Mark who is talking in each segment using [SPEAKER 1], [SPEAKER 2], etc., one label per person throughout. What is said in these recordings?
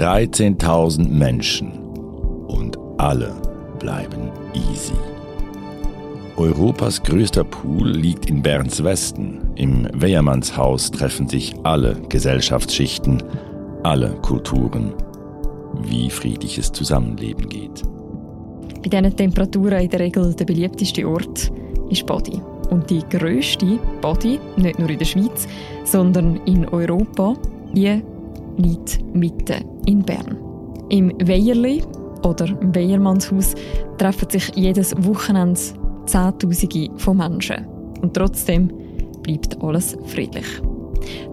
[SPEAKER 1] 13.000 Menschen und alle bleiben easy. Europas größter Pool liegt in Berns Westen. Im Weiermannshaus treffen sich alle Gesellschaftsschichten, alle Kulturen. Wie friedliches Zusammenleben geht.
[SPEAKER 2] Bei diesen Temperaturen in der Regel der beliebteste Ort ist Body. Und die grösste Body, nicht nur in der Schweiz, sondern in Europa, die liegt mitten in Bern. Im Weierli oder im Weiermannshaus treffen sich jedes Wochenende Zehntausende von Menschen. Und trotzdem bleibt alles friedlich.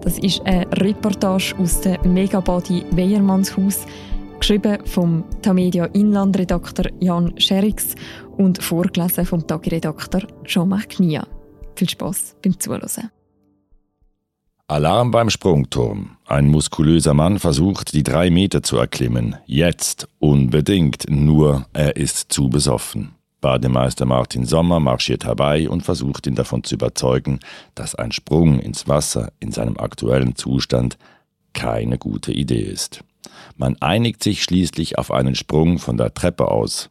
[SPEAKER 2] Das ist eine Reportage aus dem Megabody Weiermannshaus, geschrieben vom Tamedia Inlandredakteur Jan Scherix und vorgelesen vom Tagiredakteur Jean-Marc Knia. Viel Spaß beim Zuhören.
[SPEAKER 1] Alarm beim Sprungturm. Ein muskulöser Mann versucht, die drei Meter zu erklimmen. Jetzt unbedingt, nur er ist zu besoffen. Bademeister Martin Sommer marschiert herbei und versucht ihn davon zu überzeugen, dass ein Sprung ins Wasser in seinem aktuellen Zustand keine gute Idee ist. Man einigt sich schließlich auf einen Sprung von der Treppe aus.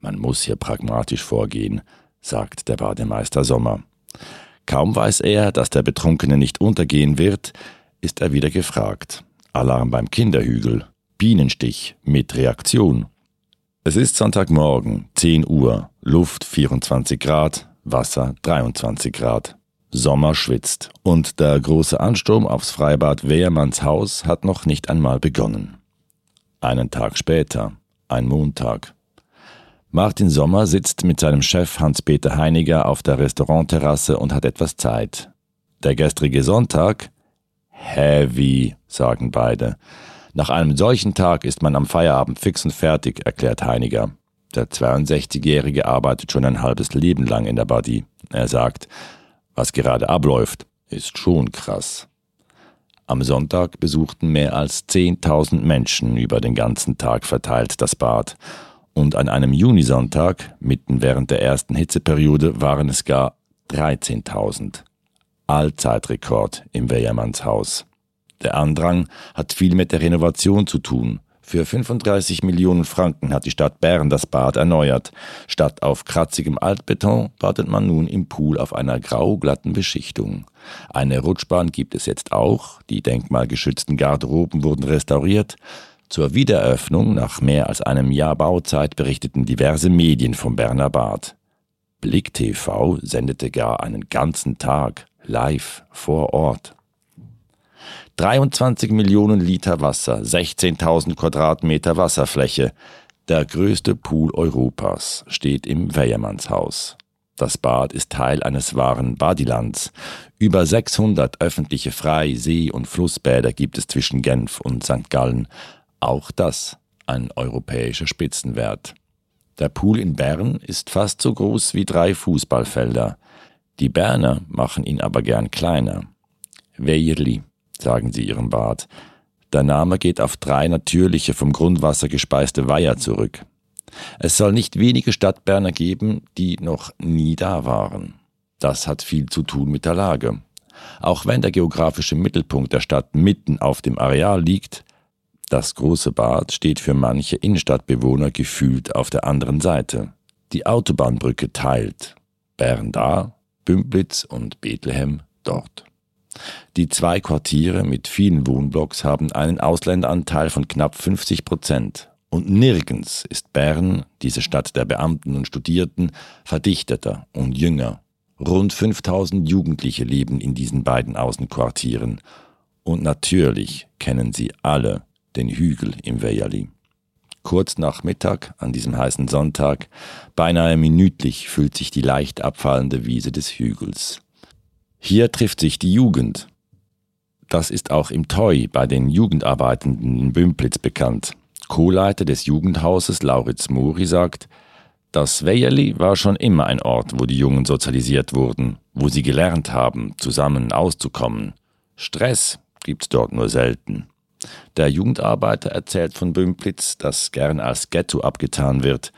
[SPEAKER 1] Man muss hier pragmatisch vorgehen, sagt der Bademeister Sommer. Kaum weiß er, dass der Betrunkene nicht untergehen wird, ist er wieder gefragt. Alarm beim Kinderhügel. Bienenstich mit Reaktion. Es ist Sonntagmorgen, 10 Uhr, Luft 24 Grad, Wasser 23 Grad. Sommer schwitzt und der große Ansturm aufs Freibad Wehrmanns Haus hat noch nicht einmal begonnen. Einen Tag später, ein Montag. Martin Sommer sitzt mit seinem Chef Hans-Peter Heiniger auf der Restaurantterrasse und hat etwas Zeit. Der gestrige Sonntag? Heavy, sagen beide. Nach einem solchen Tag ist man am Feierabend fix und fertig, erklärt Heiniger. Der 62-Jährige arbeitet schon ein halbes Leben lang in der Body. Er sagt, was gerade abläuft, ist schon krass. Am Sonntag besuchten mehr als 10.000 Menschen über den ganzen Tag verteilt das Bad. Und an einem Junisonntag, mitten während der ersten Hitzeperiode, waren es gar 13.000. Allzeitrekord im Wehrmannshaus. Der Andrang hat viel mit der Renovation zu tun. Für 35 Millionen Franken hat die Stadt Bern das Bad erneuert. Statt auf kratzigem Altbeton badet man nun im Pool auf einer grauglatten Beschichtung. Eine Rutschbahn gibt es jetzt auch. Die denkmalgeschützten Garderoben wurden restauriert. Zur Wiedereröffnung nach mehr als einem Jahr Bauzeit berichteten diverse Medien vom Berner Bad. Blick TV sendete gar einen ganzen Tag live vor Ort. 23 Millionen Liter Wasser, 16.000 Quadratmeter Wasserfläche. Der größte Pool Europas steht im Weiermannshaus. Das Bad ist Teil eines wahren Badilands. Über 600 öffentliche Frei-, See- und Flussbäder gibt es zwischen Genf und St. Gallen. Auch das ein europäischer Spitzenwert. Der Pool in Bern ist fast so groß wie drei Fußballfelder. Die Berner machen ihn aber gern kleiner. Weierli sagen sie ihrem Bad. Der Name geht auf drei natürliche, vom Grundwasser gespeiste Weiher zurück. Es soll nicht wenige Stadtberner geben, die noch nie da waren. Das hat viel zu tun mit der Lage. Auch wenn der geografische Mittelpunkt der Stadt mitten auf dem Areal liegt, das große Bad steht für manche Innenstadtbewohner gefühlt auf der anderen Seite. Die Autobahnbrücke teilt Bern da, Bümplitz und Bethlehem dort. Die zwei Quartiere mit vielen Wohnblocks haben einen Ausländeranteil von knapp 50 Prozent. Und nirgends ist Bern, diese Stadt der Beamten und Studierten, verdichteter und jünger. Rund 5000 Jugendliche leben in diesen beiden Außenquartieren. Und natürlich kennen sie alle den Hügel im Weierli. Kurz nach Mittag, an diesem heißen Sonntag, beinahe minütlich füllt sich die leicht abfallende Wiese des Hügels. Hier trifft sich die Jugend. Das ist auch im TOI bei den Jugendarbeitenden in Bümplitz bekannt. Co-Leiter des Jugendhauses Lauritz Mori sagt, das Weierli war schon immer ein Ort, wo die Jungen sozialisiert wurden, wo sie gelernt haben, zusammen auszukommen. Stress gibt's dort nur selten. Der Jugendarbeiter erzählt von Bümplitz, das gern als Ghetto abgetan wird.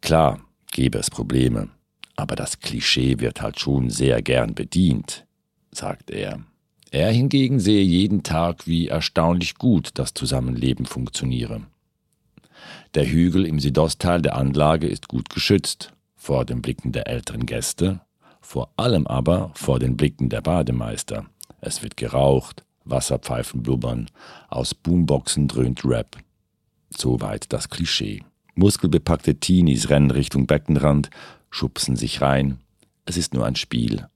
[SPEAKER 1] Klar, gäbe es Probleme. Aber das Klischee wird halt schon sehr gern bedient, sagt er. Er hingegen sehe jeden Tag, wie erstaunlich gut das Zusammenleben funktioniere. Der Hügel im Südostteil der Anlage ist gut geschützt vor den Blicken der älteren Gäste, vor allem aber vor den Blicken der Bademeister. Es wird geraucht, Wasserpfeifen blubbern, aus Boomboxen dröhnt Rap. Soweit das Klischee. Muskelbepackte Teenies rennen Richtung Beckenrand, schubsen sich rein. Es ist nur ein Spiel.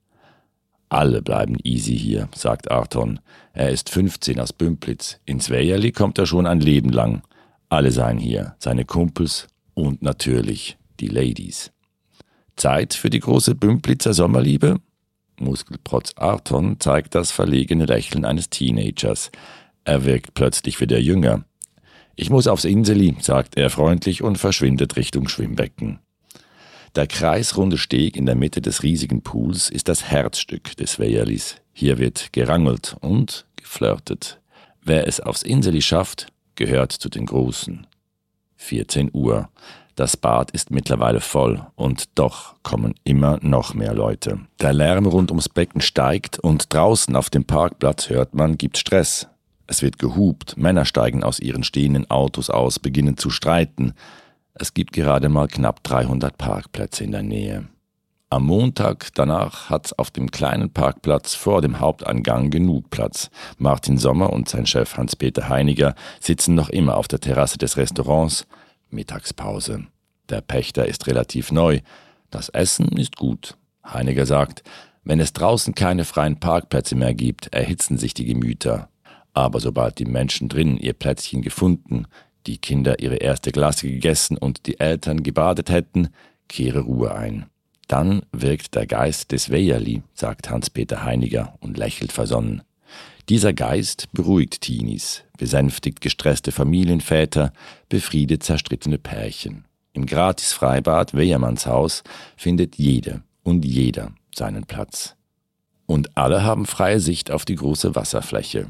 [SPEAKER 1] Alle bleiben easy hier, sagt Arton. Er ist 15 aus Bümplitz. Ins Weierli kommt er schon ein Leben lang. Alle seien hier, seine Kumpels und natürlich die Ladies. Zeit für die große Bümplitzer Sommerliebe? Muskelprotz Arton zeigt das verlegene Lächeln eines Teenagers. Er wirkt plötzlich wieder jünger. Ich muss aufs Inseli, sagt er freundlich und verschwindet Richtung Schwimmbecken. Der kreisrunde Steg in der Mitte des riesigen Pools ist das Herzstück des Weierlis. Hier wird gerangelt und geflirtet. Wer es aufs Inseli schafft, gehört zu den Großen. 14 Uhr. Das Bad ist mittlerweile voll und doch kommen immer noch mehr Leute. Der Lärm rund ums Becken steigt und draußen auf dem Parkplatz hört man, gibt Stress. Es wird gehupt, Männer steigen aus ihren stehenden Autos aus, beginnen zu streiten. Es gibt gerade mal knapp 300 Parkplätze in der Nähe. Am Montag danach hat's auf dem kleinen Parkplatz vor dem Haupteingang genug Platz. Martin Sommer und sein Chef Hans-Peter Heiniger sitzen noch immer auf der Terrasse des Restaurants. Mittagspause. Der Pächter ist relativ neu. Das Essen ist gut. Heiniger sagt, wenn es draußen keine freien Parkplätze mehr gibt, erhitzen sich die Gemüter. Aber sobald die Menschen drinnen ihr Plätzchen gefunden, die Kinder ihre erste Glasse gegessen und die Eltern gebadet hätten, kehre Ruhe ein. Dann wirkt der Geist des Weierli, sagt Hans-Peter Heiniger und lächelt versonnen. Dieser Geist beruhigt Teenies, besänftigt gestresste Familienväter, befriedet zerstrittene Pärchen. Im Gratis-Freibad Weiermannshaus findet jede und jeder seinen Platz. Und alle haben freie Sicht auf die große Wasserfläche.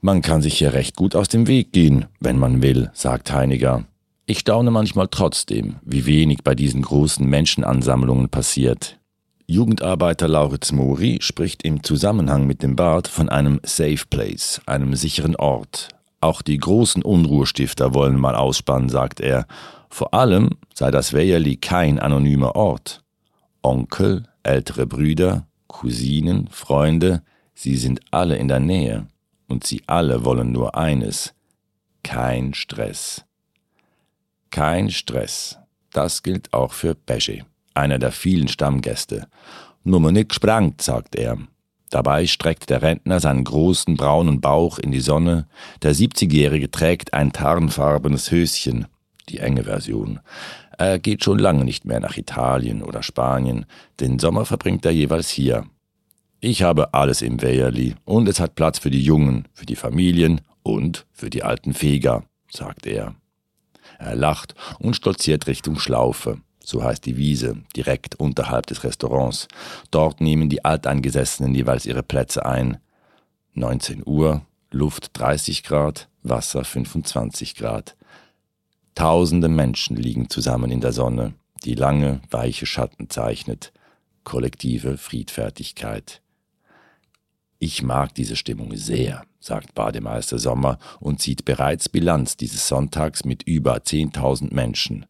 [SPEAKER 1] Man kann sich hier recht gut aus dem Weg gehen, wenn man will, sagt Heiniger. Ich staune manchmal trotzdem, wie wenig bei diesen großen Menschenansammlungen passiert. Jugendarbeiter Lauritz Mori spricht im Zusammenhang mit dem Bad von einem Safe Place, einem sicheren Ort. Auch die großen Unruhestifter wollen mal ausspannen, sagt er. Vor allem sei das Weierli kein anonymer Ort. Onkel, ältere Brüder, Cousinen, Freunde, sie sind alle in der Nähe. Und sie alle wollen nur eines. Kein Stress. Kein Stress. Das gilt auch für Pesce einer der vielen Stammgäste. Nummer nicht gesprengt, sagt er. Dabei streckt der Rentner seinen großen braunen Bauch in die Sonne. Der 70-Jährige trägt ein tarnfarbenes Höschen, die enge Version. Er geht schon lange nicht mehr nach Italien oder Spanien. Den Sommer verbringt er jeweils hier. Ich habe alles im Weierli und es hat Platz für die Jungen, für die Familien und für die alten Feger, sagt er. Er lacht und stolziert Richtung Schlaufe so heißt die Wiese, direkt unterhalb des Restaurants. Dort nehmen die Alteingesessenen jeweils ihre Plätze ein. 19 Uhr, Luft 30 Grad, Wasser 25 Grad. Tausende Menschen liegen zusammen in der Sonne, die lange, weiche Schatten zeichnet. Kollektive Friedfertigkeit. Ich mag diese Stimmung sehr, sagt Bademeister Sommer und zieht bereits Bilanz dieses Sonntags mit über 10.000 Menschen.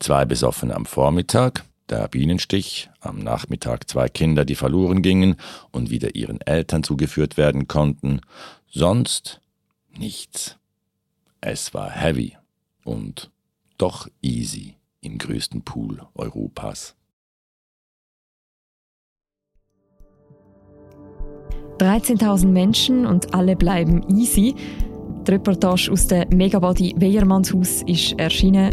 [SPEAKER 1] Zwei Besoffene am Vormittag, der Bienenstich, am Nachmittag zwei Kinder, die verloren gingen und wieder ihren Eltern zugeführt werden konnten, sonst nichts. Es war heavy und doch easy im größten Pool Europas.
[SPEAKER 2] «13.000 Menschen und alle bleiben easy». Die Reportage aus dem Megabody Weiermannshaus ist erschienen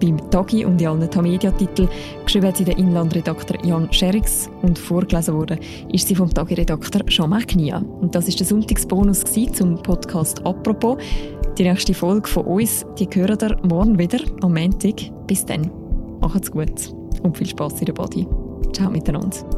[SPEAKER 2] beim Tagi und in allen Tamedia-Titeln. Geschrieben hat sie der Inlandredakteur Jan Scherix und vorgelesen worden ist sie vom Tagi-Redakteur Jean-Marc Nia. Und das ist der Sonntagsbonus zum Podcast «Apropos». Die nächste Folge von uns, die hören ihr morgen wieder am Montag. Bis dann. Macht's gut und viel Spaß in der Body. Ciao miteinander.